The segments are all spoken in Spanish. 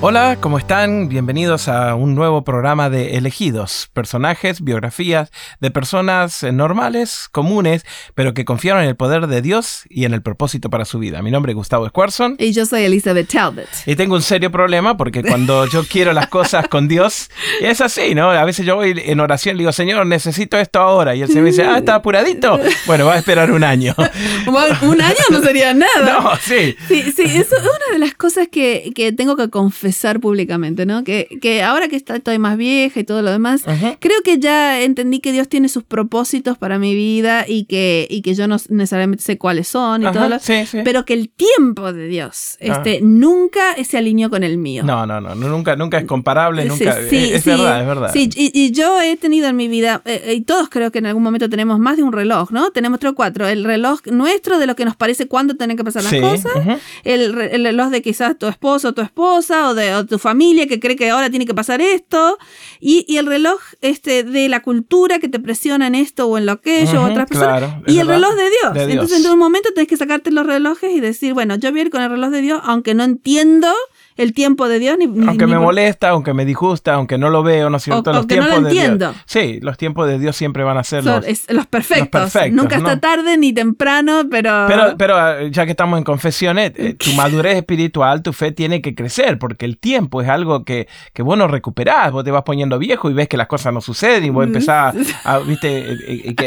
Hola, ¿cómo están? Bienvenidos a un nuevo programa de Elegidos, personajes, biografías de personas eh, normales, comunes, pero que confiaron en el poder de Dios y en el propósito para su vida. Mi nombre es Gustavo Squarson. Y yo soy Elizabeth Talbot. Y tengo un serio problema porque cuando yo quiero las cosas con Dios, es así, ¿no? A veces yo voy en oración y digo, Señor, necesito esto ahora. Y él se me dice, ah, está apuradito. Bueno, va a esperar un año. un año no sería nada. No, sí. Sí, sí, eso es una de las cosas que, que tengo que confesar públicamente, ¿no? Que, que ahora que estoy más vieja y todo lo demás, creo que ya entendí que Dios tiene sus propósitos para mi vida y que, y que yo no necesariamente sé cuáles son y todo lo pero que el tiempo de Dios ah. este, nunca se alineó con el mío. No, no, no, nunca, nunca es comparable, nunca. es, verdad, es verdad. Sí, y, yo he tenido en mi vida, eh, eh, y todos creo que en algún momento tenemos más de un reloj, ¿no? Tenemos tres o cuatro. El reloj nuestro de lo que nos parece cuándo tienen que pasar las cosas, el, el reloj de quizás tu esposo o tu esposa o de tu familia que cree que ahora tiene que pasar esto, y, y, el reloj este, de la cultura que te presiona en esto o en lo aquello, otras personas, y el reloj de Dios. Entonces en un momento tienes que sacarte los relojes y decir, bueno, yo voy a ir con el reloj de Dios, aunque no entiendo el tiempo de Dios. Ni, aunque me molesta, aunque me disgusta, aunque no lo veo, ¿no es cierto? los tiempos no lo entiendo. Sí, los tiempos de Dios siempre van a ser los, los, perfectos. Nunca está tarde ni temprano, pero... pero... Pero ah, ya que estamos en confesiones, eh, tu madurez espiritual, tu fe tiene que crecer, porque el tiempo es algo que, que vos no recuperás, vos te vas poniendo viejo y ves que las cosas no suceden y vos empezás a, viste,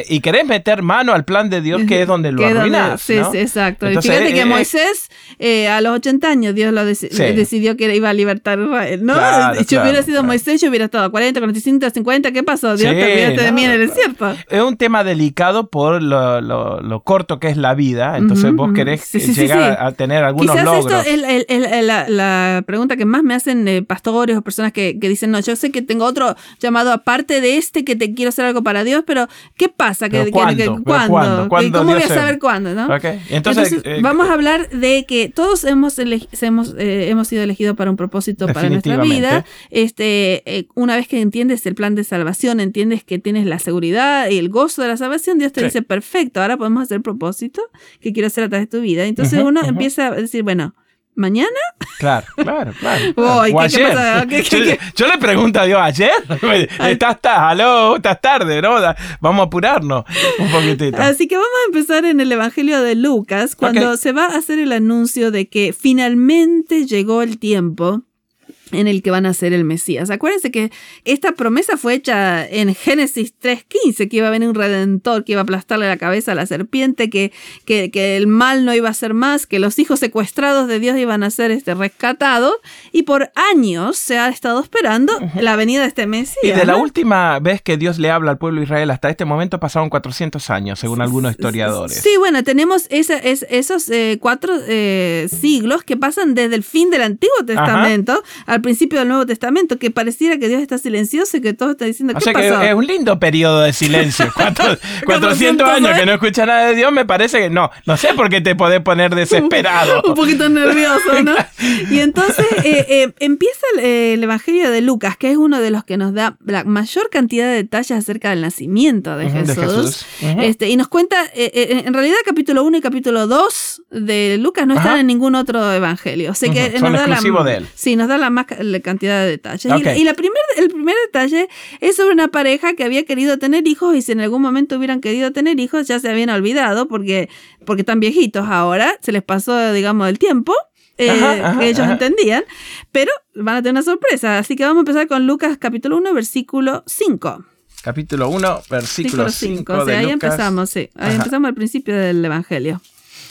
y, querés meter mano al plan de Dios que es donde lo arruinás. Sí, sí, exacto. y fíjate que Moisés, eh, a los 80 años, Dios lo decidió que iba a libertar a Israel, ¿no? si yo hubiera sido Moisés, yo hubiera estado a 40, 45, 50, ¿qué pasó? Dios te olvidaste de mí en el desierto. Es un tema delicado por lo, lo, corto que es la vida, entonces vos querés llegar a tener algunos Quizás logros. Esto es la, la, pregunta que más me hacen eh, pastores o personas que, que, dicen, no, yo sé que tengo otro llamado aparte de este que te quiero hacer algo para Dios, pero ¿qué pasa? Que, ¿cuándo? ¿cuándo? ¿Cómo voy a saber cuándo? ¿no? Entonces, eh, vamos a hablar de que todos hemos, hemos, eh, hemos sido elegidos para un propósito para nuestra vida. Este, eh, una vez que entiendes el plan de salvación, entiendes que tienes la seguridad y el gozo de la salvación, Dios te dice, perfecto, ahora podemos hacer el propósito que quiero hacer a través de tu vida. Entonces uno empieza a decir, bueno, ¿Mañana? Claro, claro, claro. yo, le pregunto a Dios, ¿ayer? ¿Estás, aló, estás tarde, ¿no? Vamos a apurarnos un poquitito. Así que vamos a empezar en el Evangelio de Lucas, cuando se va a hacer el anuncio de que finalmente llegó el tiempo en el que van a ser el Mesías. Acuérdense que esta promesa fue hecha en Génesis 3.15, que iba a venir un redentor, que iba a aplastarle la cabeza a la serpiente, que, que, que, el mal no iba a ser más, que los hijos secuestrados de Dios iban a ser este, rescatados, y por años se ha estado esperando la venida de este Mesías. Y de la última vez que Dios le habla al pueblo de Israel hasta este momento pasaron 400 años, según algunos historiadores. Sí, bueno, tenemos esa, es, esos eh, cuatro eh, siglos que pasan desde el fin del Antiguo Testamento al principio del Nuevo Testamento, que pareciera que Dios está silencioso y que todo está diciendo, ¿qué o sea que es un lindo periodo de silencio. 400, años que no escucha nada de Dios, me parece que no. No sé por qué te podés poner desesperado. un poquito nervioso, ¿no? y entonces eh, eh, empieza el, Evangelio de Lucas, que es uno de los que nos da la mayor cantidad de detalles acerca del nacimiento de Jesús. este, y nos cuenta, eh, en realidad capítulo 1 y capítulo 2 de Lucas no están en ningún otro evangelio. O sea que nos da la, de él. Sí, nos da la más la cantidad de detalles. Y, la primer, el primer detalle es sobre una pareja que había querido tener hijos y si en algún momento hubieran querido tener hijos ya se habían olvidado porque, porque están viejitos ahora, se les pasó, digamos, el tiempo. Eh, que ellos entendían, pero van a tener una sorpresa. Así que vamos a empezar con Lucas capítulo 1, versículo 5. Capítulo 1, versículo 5. O sea, ahí empezamos, sí. Ahí empezamos al principio del Evangelio.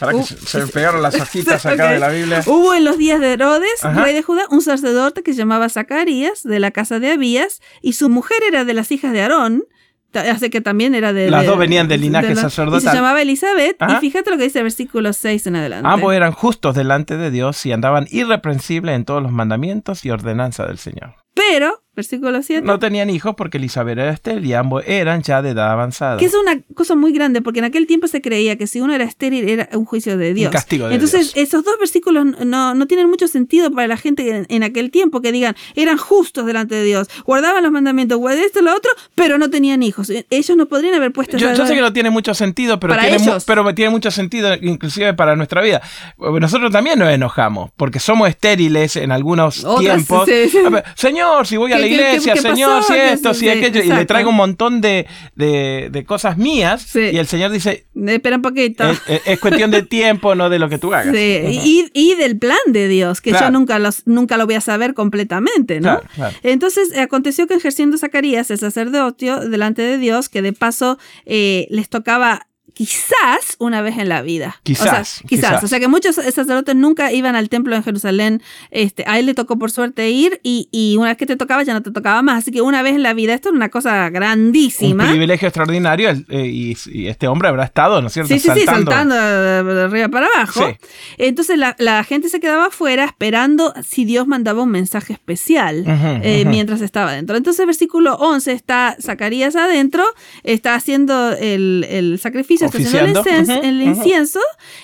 Para que uh, se, me pegaron las hojitas acá de la Biblia. Hubo en los días de Herodes, rey de Judá, un sacerdote que se llamaba Zacarías, de la casa de Abías, y su mujer era de las hijas de Aarón. Hace que también era de. Las dos venían del linaje sacerdotal. Y se llamaba Elizabeth. Y fíjate lo que dice el versículo 6 en adelante. Ambos eran justos delante de Dios y andaban irreprensibles en todos los mandamientos y ordenanzas del Señor. Pero Versículo 7. No tenían hijos porque Elizabeth era estéril y ambos eran ya de edad avanzada. Que es una cosa muy grande, porque en aquel tiempo se creía que si uno era estéril era un juicio de Dios. Un castigo de Entonces, Dios. esos dos versículos no, no tienen mucho sentido para la gente en, en, aquel tiempo, que digan, eran justos delante de Dios, guardaban los mandamientos, guardaban esto y lo otro, pero no tenían hijos. Ellos no podrían haber puesto Yo, yo sé que no tiene mucho sentido, pero tiene, mu- pero tiene mucho sentido inclusive para nuestra vida. Nosotros también nos enojamos, porque somos estériles en algunos Otras, tiempos. sí, ver, Señor, si voy a ¿Qué- la qué- qué- iglesia, qué Señor, pasó? si ¿Qué- esto, si aquello, y le traigo un montón de, de- de cosas mías, Sí. y el Señor dice, Espera un poquito. es, es- es cuestión de tiempo, no de lo que tú hagas. Sí, y, y del plan de Dios, que Claro. yo nunca, los, nunca lo voy a saber completamente, ¿no? Claro, claro. Entonces, eh, aconteció que ejerciendo Zacarías el sacerdocio delante de Dios, que de paso eh, les tocaba quizás una vez en la vida. Quizás, O sea, quizás. quizás. O sea que muchos sacerdotes nunca iban al templo en Jerusalén. Este, a él le tocó por suerte ir y, y una vez que te tocaba ya no te tocaba más. Así que una vez en la vida, esto era una cosa Un grandísima. privilegio extraordinario eh, y, y este hombre habrá estado, ¿no es cierto? Sí, sí, sí, saltando de arriba para abajo. Sí. Entonces la, la gente se quedaba afuera esperando si Dios mandaba un mensaje especial eh, mientras estaba adentro. Entonces, versículo 11 está Zacarías adentro, está haciendo el, el sacrificio, haciendo el, Oficiando. incens- Ujú, el incienso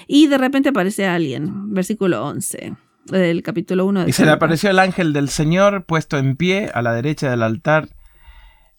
y de repente aparece alguien. Versículo 11 del capítulo 1 de Y se le apareció el ángel del Señor puesto en pie a la derecha del altar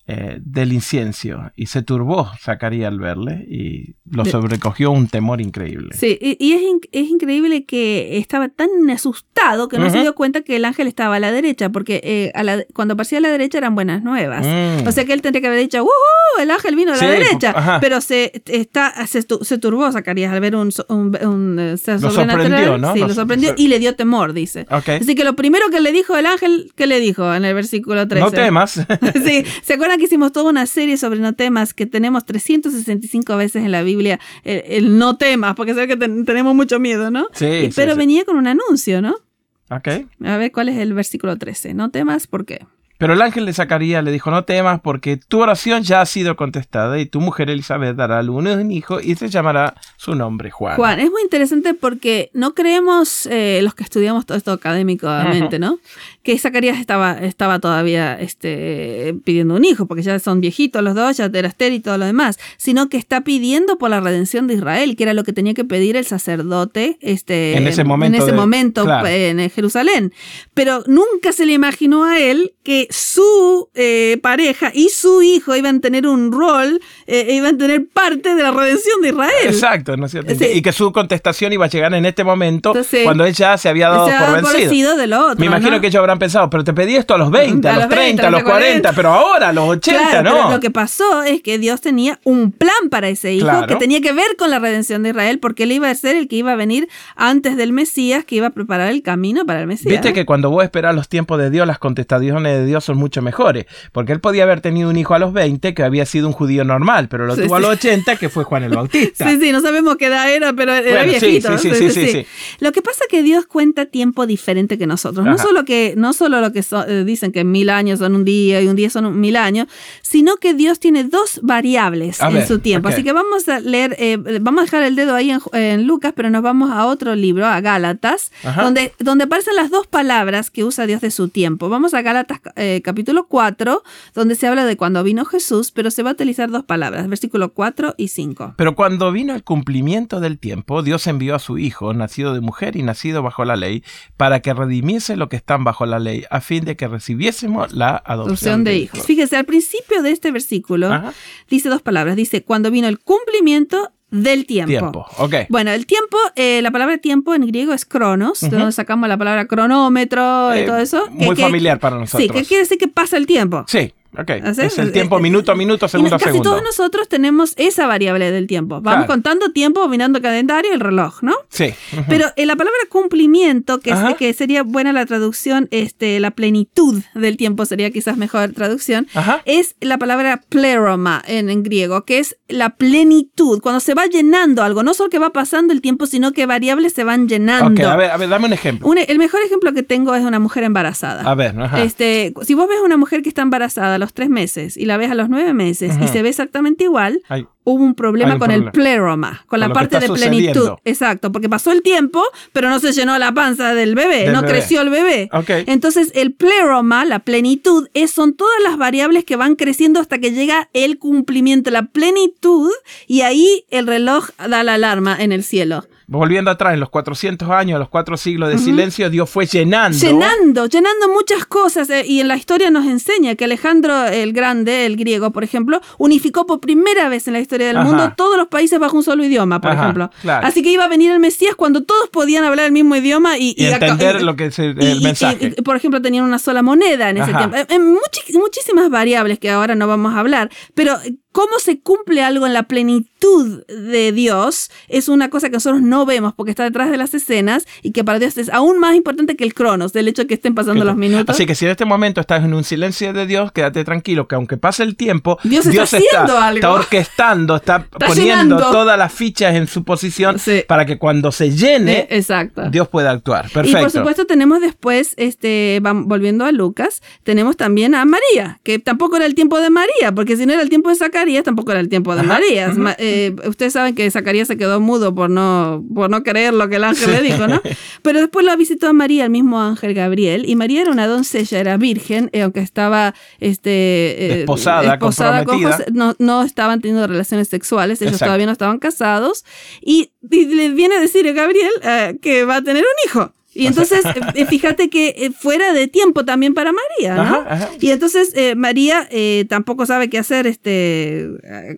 eh, del incienso. Y se turbó Zacarías al verle y lo sobrecogió un temor increíble. Sí, y, y es, in- es increíble que estaba tan asustado que no se Ujú. dio cuenta que el ángel estaba a la derecha, porque eh, a la- cuando aparecía a la derecha eran buenas nuevas. Mm. O sea que él tendría que haber dicho, ¡Woohoo! El ángel vino a la Sí, derecha. ajá. Pero se, está, se, se turbó Zacarías al ver un, un, un, eh, ser Lo sorprendió, ¿no? Sí, Lo lo so- sorprendió so- y le dio temor, dice. Ok. Así que lo primero que le dijo el ángel, ¿qué le dijo en el versículo 13? No temas. Sí, ¿se acuerdan que hicimos toda una serie sobre no temas que tenemos 365 veces en la Biblia el, el no temas, porque sé que ten- tenemos mucho miedo, ¿no? Sí, Y- pero sí. venía con un anuncio, ¿no? ok. A ver cuál es el versículo 13. No temas, ¿por qué? Pero el ángel de Zacarías le dijo, no temas porque tu oración ya ha sido contestada y tu mujer Elizabeth dará a luz un hijo y se llamará su nombre Juan. Juan, es muy interesante porque no creemos, eh, los que estudiamos todo esto académicamente, ¿no? Que Zacarías estaba, estaba todavía este, pidiendo un hijo, porque ya son viejitos los dos, ya era estéril y todo lo demás, sino que está pidiendo por la redención de Israel, que era lo que tenía que pedir el sacerdote este, En ese momento en, ese de- momento, claro. en Jerusalén. Pero nunca se le imaginó a él que su eh, pareja y su hijo iban a tener un rol, eh, iban a tener parte de la redención de Israel. Exacto, ¿no es cierto? Sí. Y que su contestación iba a llegar en este momento Entonces, cuando él ya se había dado Se por vencido. otro, Me imagino ¿no? que ellos habrán pensado, pero te pedí esto a los 20, a, los 30, a los 40, pero ahora a los 80, Claro, ¿no? pero lo que pasó es que Dios tenía un plan para ese hijo Claro. que tenía que ver con la redención de Israel, porque él iba a ser el que iba a venir antes del Mesías, que iba a preparar el camino para el Mesías. Viste que cuando vos esperás los tiempos de Dios, las contestaciones de Dios son mucho mejores. Porque él podía haber tenido un hijo a los 20 que había sido un judío normal, pero lo Sí, tuvo a los 80 que fue Juan el Bautista. Sí, sí, no sabemos qué edad era, pero era Bueno, viejito. sí, sí, sí, sí, Lo que pasa es que Dios cuenta tiempo diferente que nosotros. No solo que no solo lo que so- eh, dicen que mil años son un día y un día son un- mil años, sino que Dios tiene dos variables A en ver, su tiempo. Así que vamos a leer, eh, vamos a dejar el dedo ahí en, en Lucas, pero nos vamos a otro libro, a Gálatas, Ajá. donde, donde aparecen las dos palabras que usa Dios de su tiempo. Vamos a Gálatas eh, capítulo 4, donde se habla de cuando vino Jesús, pero se va a utilizar dos palabras, versículo 4 y 5. Pero cuando vino el cumplimiento del tiempo, Dios envió a su Hijo, nacido de mujer y nacido bajo la ley, para que redimiese lo que están bajo la ley, a fin de que recibiésemos la adopción, de hijos. Fíjese, al principio de este versículo Ajá. dice dos palabras. Dice, cuando vino el cumplimiento del tiempo. Bueno, el tiempo, eh, la palabra tiempo en griego es cronos, de Ujú. donde sacamos la palabra cronómetro y Eh, todo eso. muy que- familiar para Sí, nosotros. que quiere decir que pasa el tiempo. Sí, ok. Es el Eh, tiempo eh, minuto a minuto, segundo a casi segundo. todos nosotros tenemos esa variable del tiempo. Vamos Claro. contando tiempo, mirando calendario y el reloj, ¿no? Sí. ujú. Pero en la palabra cumplimiento, que, es- que sería buena la traducción, este, la plenitud del tiempo sería quizás mejor traducción, Ajá. es la palabra pleroma en, en griego, que es la plenitud, cuando se va llenando algo, no solo que va pasando el tiempo, sino que variables se van llenando. Ok, a ver, a ver, dame un ejemplo. Un- el mejor ejemplo que tengo es una mujer embarazada. A ver, ajá. Este, si vos ves una mujer que está embarazada a los tres meses y la ves a los nueve meses y se ve exactamente igual, Ay, hubo un problema con el pleroma, con, la parte de plenitud. Exacto, porque pasó el tiempo, pero no se llenó la panza del bebé, no creció el bebé. Entonces, el pleroma, la plenitud, es, son todas las variables que van creciendo hasta que llega el cumplimiento, la plenitud, y ahí el reloj da la alarma en el cielo volviendo atrás, en los 400 años, los cuatro siglos de silencio, Dios fue llenando. Llenando, llenando muchas cosas. Eh, y en la historia nos enseña que Alejandro el Grande, el griego, por ejemplo, unificó por primera vez en la historia del mundo todos los países bajo un solo idioma, por ejemplo. Así que iba a venir el Mesías cuando todos podían hablar el mismo idioma y, entender lo que es el, mensaje. por ejemplo, tenían una sola moneda en ese tiempo. En muchísimas variables que ahora no vamos a hablar, pero cómo se cumple algo en la plenitud de Dios es una cosa que nosotros no vemos porque está detrás de las escenas y que para Dios es aún más importante que el cronos, del hecho de que estén pasando los minutos. Así que si en este momento estás en un silencio de Dios, quédate tranquilo que aunque pase el tiempo, Dios, está, está, orquestando, está, poniendo todas las fichas en su posición para que cuando se llene, eh, Dios pueda actuar. Perfecto. Y por supuesto tenemos después, este, volviendo a Lucas, tenemos también a María, que tampoco era el tiempo de María, porque si no era el tiempo de sacar tampoco era el tiempo de María. Eh, ustedes saben que Zacarías se quedó mudo por no, por no creer lo que el ángel le dijo, ¿no? Pero después lo visitó a María, el mismo ángel Gabriel, y María era una doncella, era virgen, eh, aunque estaba este, eh, esposada, no, no estaban teniendo relaciones sexuales, ellos todavía no estaban casados, y, le viene a decir a Gabriel que va a tener un hijo. Y entonces, eh, fíjate que eh, fuera de tiempo también para María, ¿no? Y entonces eh, María tampoco sabe qué hacer este,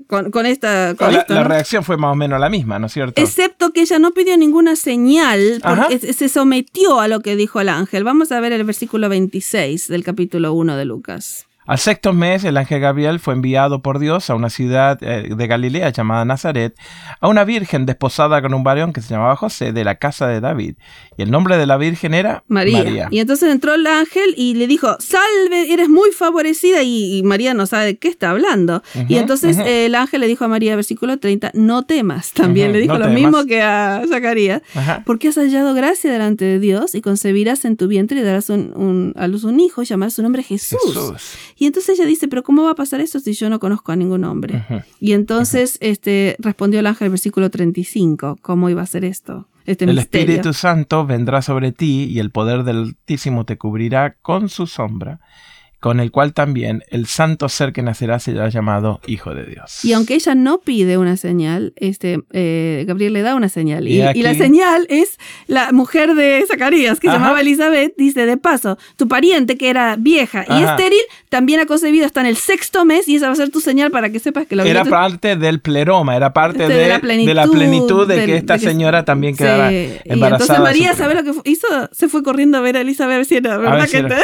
con, esta... la, reacción fue más o menos la misma, ¿no es cierto? Excepto que ella no pidió ninguna señal, porque se sometió a lo que dijo el ángel. Vamos a ver el versículo 26 del capítulo 1 de Lucas. Al sexto mes, el ángel Gabriel fue enviado por Dios a una ciudad eh, de Galilea llamada Nazaret, a una virgen desposada con un varón que se llamaba José de la casa de David. Y el nombre de la virgen era María. Y entonces entró el ángel y le dijo, salve, eres muy favorecida. Y, María no sabe de qué está hablando. y entonces el ángel le dijo a María, versículo 30, no temas. También le dijo lo mismo que a Zacarías. Porque has hallado gracia delante de Dios y concebirás en tu vientre y darás a luz un hijo y llamarás su nombre Jesús. Jesús. Y entonces ella dice, pero ¿cómo va a pasar eso si yo no conozco a ningún hombre? Y entonces este, respondió el ángel versículo 35, ¿cómo iba a ser esto? Este el Espíritu Santo vendrá sobre ti y el poder del Altísimo te cubrirá con su sombra con el cual también el santo ser que nacerá será llamado Hijo de Dios. Y aunque ella no pide una señal, este, eh, Gabriel le da una señal. Y, la señal es la mujer de Zacarías, que se llamaba Elizabeth, dice, de paso, tu pariente que era vieja y estéril, también ha concebido hasta en el sexto mes y esa va a ser tu señal para que sepas que lo Era parte del pleroma, era parte de, la, plenitud, de, que esta señora también quedara embarazada. Y entonces María, ¿sabes lo que hizo? Se fue corriendo a ver a Elizabeth a ver si era verdad que te...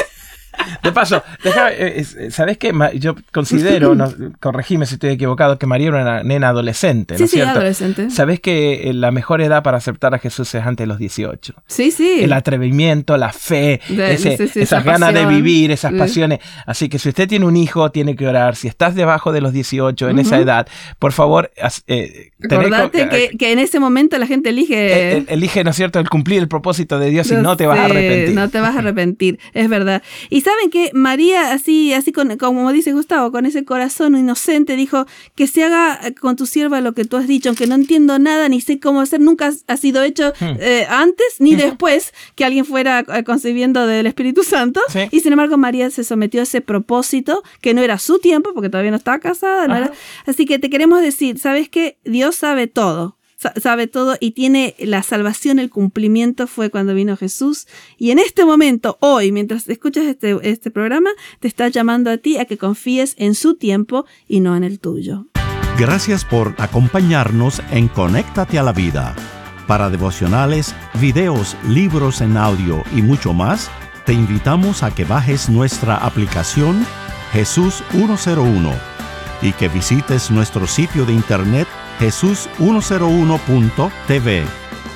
De paso, eh, eh, ¿sabes qué? Yo considero, no, corregime si estoy equivocado, que María era una nena adolescente, ¿no es cierto? adolescente. ¿Sabes que eh, la mejor edad para aceptar a Jesús es antes de los 18? Sí, sí. El atrevimiento, la fe, esas ganas de vivir, esas pasiones. Así que si usted tiene un hijo, tiene que orar. Si estás debajo de los 18, en esa edad, por favor, eh, Acordate que, que, en ese momento la gente elige... elige, ¿no es cierto?, el cumplir el propósito de Dios y no te vas a arrepentir. No te vas a arrepentir, es verdad. Y saben que María, así, así con, como dice Gustavo, con ese corazón inocente, dijo que se haga con tu sierva lo que tú has dicho, aunque no entiendo nada ni sé cómo hacer, nunca ha sido hecho hmm. eh, antes ni después que alguien fuera eh, concebiendo del Espíritu Santo. Y sin embargo, María se sometió a ese propósito que no era su tiempo, porque todavía no estaba casada. Así que te queremos decir, ¿sabes qué? Dios sabe todo sabe todo y tiene la salvación, el cumplimiento fue cuando vino Jesús. Y en este momento, hoy, mientras escuchas este, este programa, te está llamando a ti a que confíes en su tiempo y no en el tuyo. Gracias por acompañarnos en Conéctate a la Vida. Para devocionales, videos, libros en audio y mucho más, te invitamos a que bajes nuestra aplicación Jesús 101 y que visites nuestro sitio de internet jesús101.tv.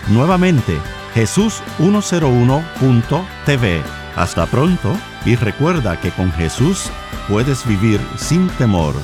Nuevamente, jesús101.tv. Hasta pronto y recuerda que con Jesús puedes vivir sin temor.